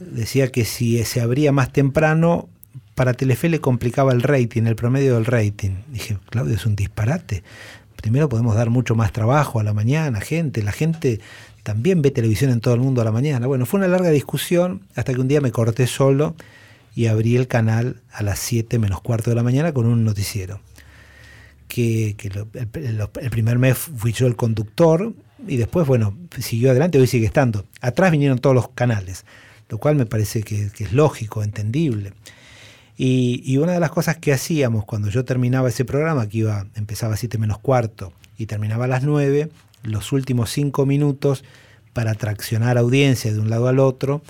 decía que si se abría más temprano para Telefe le complicaba el rating, el promedio del rating. Dije, Claudio, es un disparate. Primero podemos dar mucho más trabajo a la mañana, gente. La gente también ve televisión en todo el mundo a la mañana. Bueno, fue una larga discusión hasta que un día me corté solo y abrí el canal a las 7 menos cuarto de la mañana con un noticiero. Que, el primer mes fui yo el conductor y después, bueno, siguió adelante, hoy sigue estando. Atrás vinieron todos los canales, lo cual me parece que, que es lógico, entendible. Y, una de las cosas que hacíamos cuando yo terminaba ese programa, que iba, empezaba a 7 menos cuarto y terminaba a las 9, los últimos 5 minutos para traccionar audiencia de un lado al otro,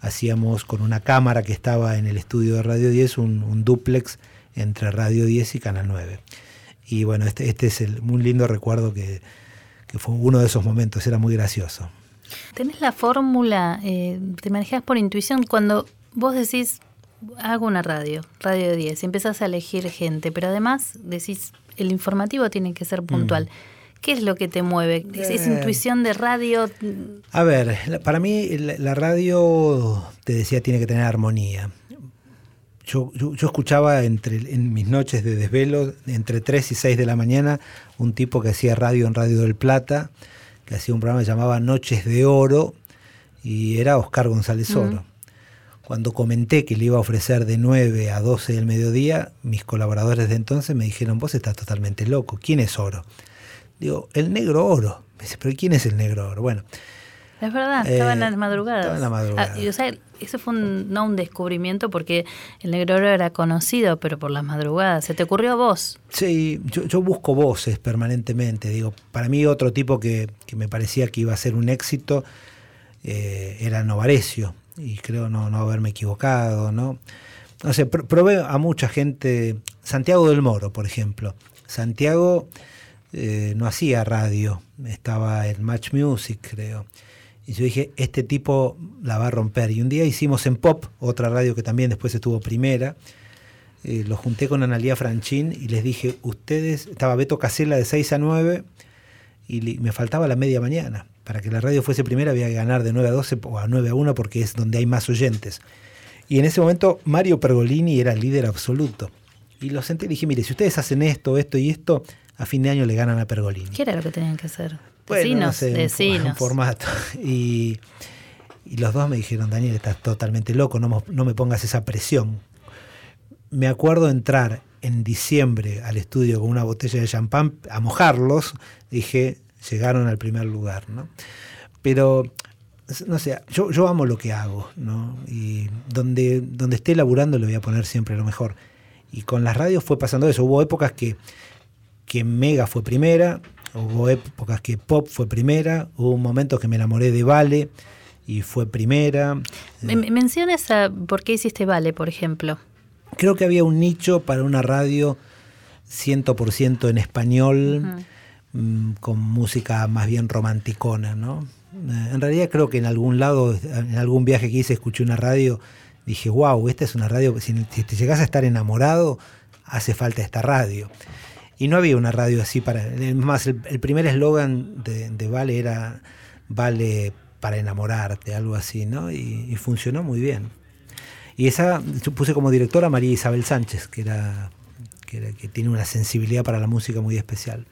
hacíamos con una cámara que estaba en el estudio de Radio 10 un, un duplex entre Radio 10 y Canal 9. Y bueno, este, este es el, un lindo recuerdo que, que fue uno de esos momentos, era muy gracioso. ¿Tenés la fórmula? eh, ¿Te manejas por intuición? Cuando vos decís, hago una radio, Radio 10, y empezás a elegir gente, pero además decís, el informativo tiene que ser puntual. ¿Qué es lo que te mueve? ¿Es, es Eh. intuición de radio? A ver, para mí la, radio, te decía, tiene que tener armonía. Yo, yo, yo escuchaba entre, en mis noches de desvelo, entre 3 y 6 de la mañana, un tipo que hacía radio en Radio del Plata, que hacía un programa que llamaba Noches de Oro, y era Oscar González Oro. Cuando comenté que le iba a ofrecer de 9 a 12 del mediodía, mis colaboradores de entonces me dijeron, vos estás totalmente loco, ¿quién es Oro? Digo, el negro Oro. Me dice, pero ¿quién es el negro Oro? Bueno, Es verdad, estaba en Eh, las madrugadas. estaba en la madrugada. Ah, y, o sea, eso fue un- no un descubrimiento porque el negro oro era conocido, pero por las madrugadas. ¿Se te ocurrió a vos? Sí, yo, yo busco voces permanentemente. Digo, para mí otro tipo que, que me parecía que iba a ser un éxito eh, era Novarecio. Y creo no, no haberme equivocado, ¿no? No sé, pr- probé a mucha gente. Santiago del Moro, por ejemplo. Santiago eh, no hacía radio, estaba en Match Music, creo. Y yo dije, este tipo la va a romper. Y un día hicimos en Pop, otra radio que también después estuvo primera. Eh, lo junté con Analía Franchín y les dije, ustedes, estaba Beto Casella de 6 a 9 y me faltaba la media mañana. Para que la radio fuese primera había que ganar de 9 a 12 o a 9 a 1 porque es donde hay más oyentes. Y en ese momento Mario Pergolini era el líder absoluto. Y lo senté y dije, mire, si ustedes hacen esto, esto y esto, a fin de año le ganan a Pergolini. ¿Qué era lo que tenían que hacer? Bueno, no Vecinos, sé, un formato. Y, y los dos me dijeron, Daniel, estás totalmente loco, no, no me pongas esa presión. Me acuerdo entrar en diciembre al estudio con una botella de champán a mojarlos, dije, llegaron al primer lugar, ¿no? Pero, no sé, yo, yo amo lo que hago, ¿no? Y donde, donde esté laburando le voy a poner siempre lo mejor. Y con las radios fue pasando eso. Hubo épocas que, que Mega fue primera, hubo épocas que Pop fue primera, hubo momentos que me enamoré de Vale y fue primera. Me- me- Menciones a por qué hiciste Vale, por ejemplo. Creo que había un nicho para una radio 100% en español, con música más bien romanticona, ¿no? Eh, En realidad creo que en algún lado, en algún viaje que hice, escuché una radio, dije, wow, esta es una radio, si, te llegas a estar enamorado, hace falta esta radio. Y no había una radio así para... Más, el, el primer eslogan de, Vale era Vale para enamorarte, algo así, ¿no? Y, y funcionó muy bien. Y esa, yo puse como directora a María Isabel Sánchez, que era, que era- que tiene una sensibilidad para la música muy especial.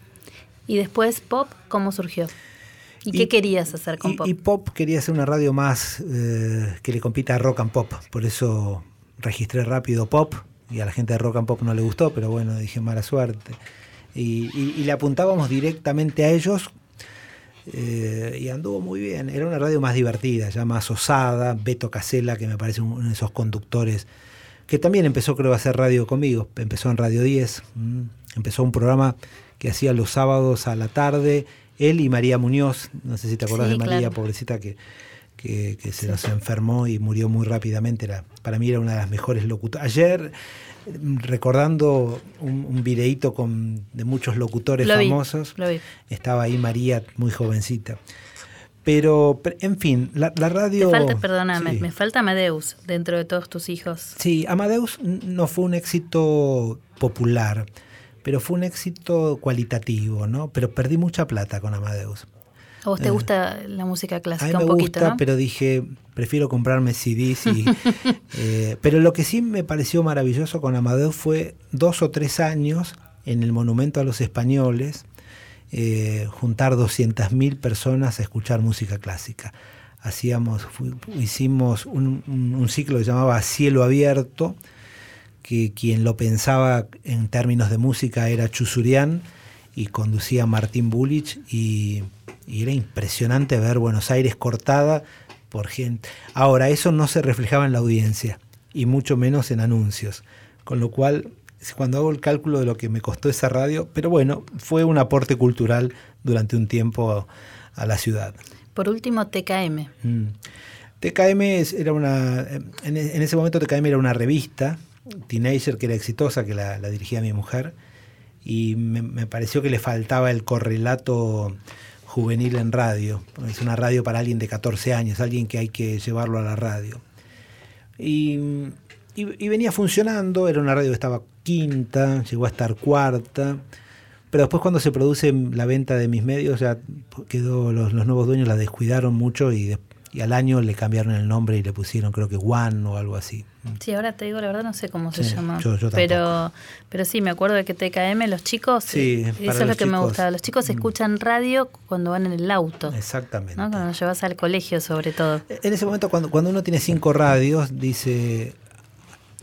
Y después Pop, ¿cómo surgió? ¿Y, Y- qué querías hacer con Y, Pop? y Pop quería hacer una radio más eh, que le compita a Rock and Pop, por eso registré rápido Pop y a la gente de Rock and Pop no le gustó, pero bueno, dije mala suerte. Y, y- y le apuntábamos directamente a ellos eh, y anduvo muy bien. Era una radio más divertida, ya más osada. Beto Casella, que me parece uno de esos conductores, que también empezó creo a hacer radio conmigo, empezó en Radio 10, mm, empezó un programa que hacía los sábados a la tarde, él y María Muñoz, no sé si te acordás Sí, de María, claro. pobrecita que, que, que se nos enfermó y murió muy rápidamente, era, para mí era una de las mejores locutoras. Ayer, recordando un, un videíto con, de muchos locutores Lo vi, famosos, lo vi. estaba ahí María muy jovencita. Pero, en fin, la, la radio... Te falta, perdóname, Sí. me falta Amadeus dentro de todos tus hijos. Sí, Amadeus no fue un éxito popular, pero fue un éxito cualitativo, ¿no? Pero perdí mucha plata con Amadeus. ¿A vos te gusta la música A mí clásica me un poquito, gusta, no? pero dije, prefiero comprarme CDs. Y, eh, pero lo que sí me pareció maravilloso con Amadeus fue dos o tres años en el Monumento a los Españoles, eh, juntar 200.000 personas a escuchar música clásica. Hacíamos, hicimos un, un- un ciclo que se llamaba Cielo Abierto, que quien lo pensaba en términos de música era Chusurian y conducía Martín Bulich y, y era impresionante ver Buenos Aires cortada por gente. Ahora, eso no se reflejaba en la audiencia y mucho menos en anuncios, con lo cual cuando hago el cálculo de lo que me costó esa radio, pero bueno, fue un aporte cultural durante un tiempo a la ciudad. Por último, TKM. Mm. TKM era una. En, en ese momento TKM era una revista, Teenager, que era exitosa, que la, la dirigía mi mujer. Y me, pareció que le faltaba el correlato juvenil en radio. Es una radio para alguien de 14 años, alguien que hay que llevarlo a la radio. Y, venía funcionando, era una radio que estaba quinta, llegó a estar cuarta. Pero después cuando se produce la venta de mis medios, ya quedó, los, los nuevos dueños la descuidaron mucho y, de- y al año le cambiaron el nombre y le pusieron creo que One o algo así. Sí, ahora te digo la verdad, no sé cómo se Sí, llama. yo- yo pero, pero sí, me acuerdo de que TKM, los chicos, Sí, eh, eso es lo que me gustaba. Los chicos Mm. escuchan radio cuando van en el auto. Exactamente. ¿no? Cuando los llevas al colegio, sobre todo. En ese momento, cuando, cuando uno tiene cinco radios, dice,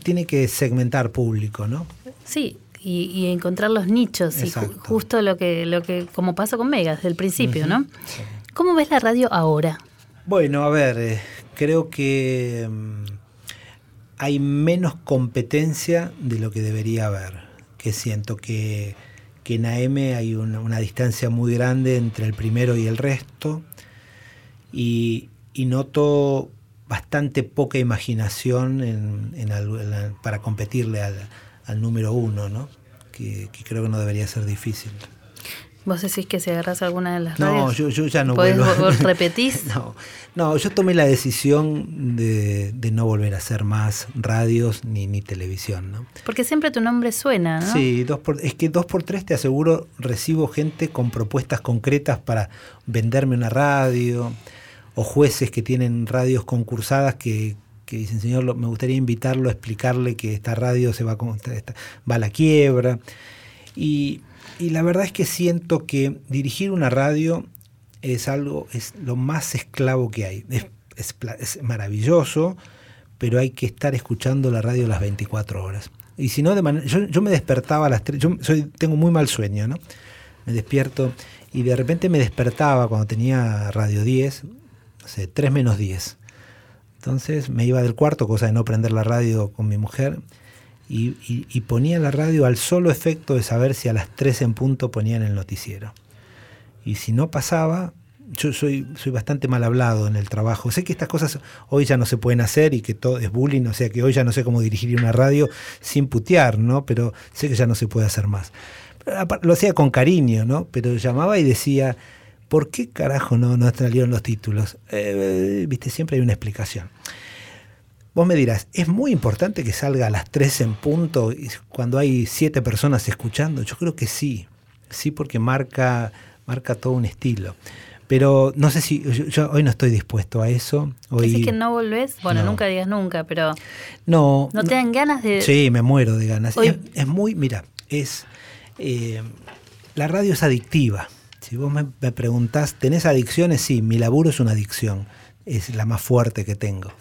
tiene que segmentar público, ¿no? Sí, y, y encontrar los nichos. Y ju- justo lo que, lo que, como pasa con Mega desde el principio. ¿no? ¿Cómo ves la radio ahora? Bueno, a ver, eh, creo que mm, hay menos competencia de lo que debería haber. Que siento que, que en AM hay una, distancia muy grande entre el primero y el resto. Y, noto bastante poca imaginación en, para competirle al, número uno, ¿no? Que creo que no debería ser difícil. Vos decís que si agarras alguna de las No, radios. yo, yo ya no ¿podés vuelvo. ¿Repetís? no, no, yo tomé la decisión de, de no volver a hacer más radios ni, ni televisión, ¿no? Porque siempre tu nombre suena, ¿no? Sí, dos por, es que dos por tres te aseguro recibo gente con propuestas concretas para venderme una radio o jueces que tienen radios concursadas que, que dicen, señor, me gustaría invitarlo a explicarle que esta radio se va, a va a la quiebra. Y, y la verdad es que siento que dirigir una radio es algo, es lo más esclavo que hay. Es, es es maravilloso, pero hay que estar escuchando la radio las 24 horas. Y si no, de manera, yo, yo me despertaba a las 3, yo soy, tengo muy mal sueño, ¿no? Me despierto y de repente me despertaba cuando tenía Radio 10, no sé, 3 menos 10. Entonces me iba del cuarto, cosa de no prender la radio con mi mujer, y, ponía la radio al solo efecto de saber si a las 3 en punto ponían el noticiero. Y si no pasaba, yo soy, soy bastante mal hablado en el trabajo. Sé que estas cosas hoy ya no se pueden hacer y que todo es bullying, o sea que hoy ya no sé cómo dirigir una radio sin putear, ¿no? Pero sé que ya no se puede hacer más. Lo hacía con cariño, ¿no? Pero llamaba y decía, ¿por qué carajo no, no salieron los títulos? Eh, Viste, siempre hay una explicación. Vos me dirás, ¿es muy importante que salga a las 3 en punto cuando hay siete personas escuchando? Yo creo que sí, sí porque marca, marca todo un estilo. Pero no sé si, yo, yo hoy no estoy dispuesto a eso. Hoy, ¿Decís que no volvés? Bueno, No. nunca digas nunca, pero no, ¿no te dan ganas de...? Sí, me muero de ganas. Hoy- Es, es muy, mira, es eh, la radio es adictiva. Si vos me, me preguntás, ¿tenés adicciones? Sí, mi laburo es una adicción. Es la más fuerte que tengo.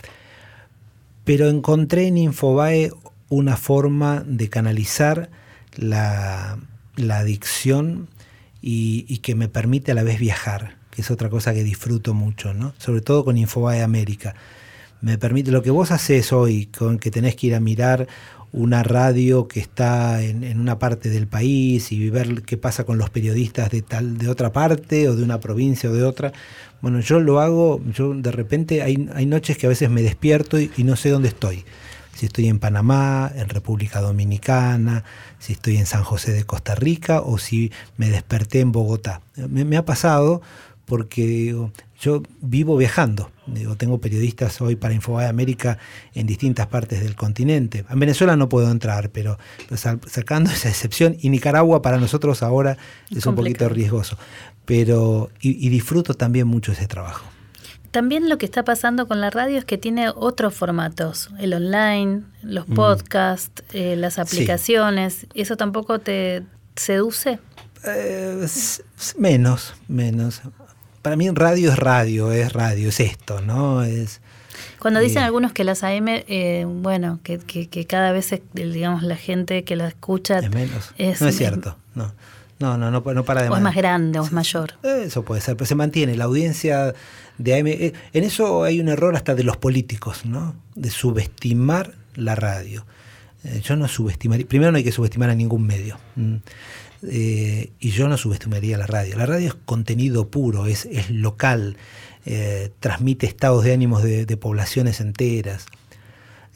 Pero encontré en Infobae una forma de canalizar la, la adicción y, y que me permite a la vez viajar, que es otra cosa que disfruto mucho, ¿no? Sobre todo con Infobae América. Me permite, lo que vos haces hoy, con que tenés que ir a mirar una radio que está en, una parte del país y ver qué pasa con los periodistas de tal, de otra parte, o de una provincia o de otra. Bueno, yo lo hago, yo de repente hay, hay noches que a veces me despierto y, no sé dónde estoy. Si estoy en Panamá, en República Dominicana, si estoy en San José de Costa Rica o si me desperté en Bogotá. Me, me ha pasado porque yo vivo viajando. Digo, tengo periodistas hoy para Infobae América en distintas partes del continente. En Venezuela no puedo entrar, pero sacando esa excepción, y Nicaragua para nosotros ahora es, un poquito riesgoso. Pero, y, disfruto también mucho ese trabajo. También lo que está pasando con la radio es que tiene otros formatos, el online, los mm. podcasts, eh, las aplicaciones. ¿Eso tampoco te seduce? Eh, menos, menos para mí radio es radio, es radio, es esto, ¿no? Es, Cuando dicen algunos que las AM, eh, bueno, que, que, cada vez, digamos, la gente que la escucha... Es menos. no es cierto, no. No, no, no, para de O es más grande o es mayor. Eso puede ser, pero se mantiene. La audiencia de AM... Eh, en eso hay un error hasta de los políticos, ¿no? De subestimar la radio. Eh, yo no subestimaría... Primero no hay que subestimar a ningún medio. Eh, y yo no subestimaría la radio. La radio es contenido puro, es, es local, eh, transmite estados de ánimos de, poblaciones enteras.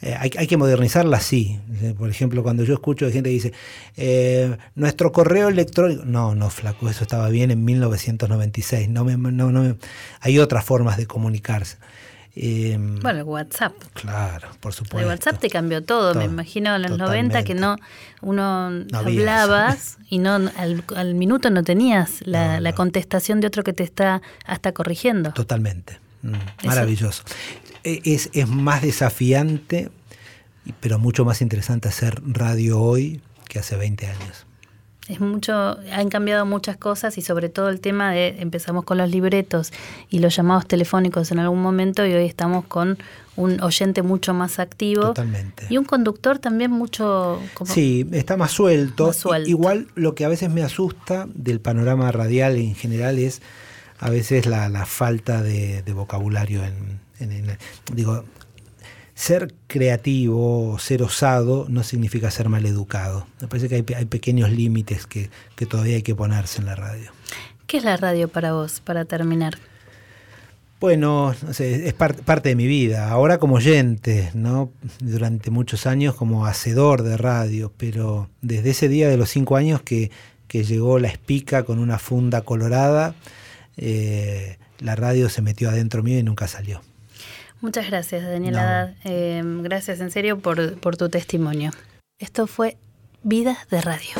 Eh, hay, hay, que modernizarla, sí. Por ejemplo, cuando yo escucho de gente que dice, nuestro correo electrónico, no, no, flaco, eso estaba bien en 1996, no me, no, no hay otras formas de comunicarse. Em, bueno, el WhatsApp. Claro, por supuesto. El WhatsApp te cambió todo, me imagino en los 90 que no uno hablabas y no al, minuto no tenías la, contestación de otro que te está hasta corrigiendo. Totalmente. Mm, maravilloso. E, es, es más desafiante, pero mucho más interesante hacer radio hoy que hace 20 años. Es mucho, han cambiado muchas cosas y sobre todo el tema de empezamos con los libretos y los llamados telefónicos en algún momento y hoy estamos con un oyente mucho más activo. Totalmente. Y un conductor también mucho... sí, está más suelto. Igual lo que a veces me asusta del panorama radial en general es a veces la, falta de, vocabulario en, en, digo, ser creativo, ser osado, no significa ser mal educado. Me parece que hay, pequeños límites que, todavía hay que ponerse en la radio. ¿Qué es la radio para vos, para terminar? Bueno, es parte de mi vida. Ahora como oyente, ¿no? Durante muchos años como hacedor de radio, pero desde ese día de los cinco años que, llegó la espica con una funda colorada, eh, la radio se metió adentro mío y nunca salió. Muchas gracias, Daniela. Eh, gracias en serio por, por tu testimonio. Esto fue Vidas de Radio.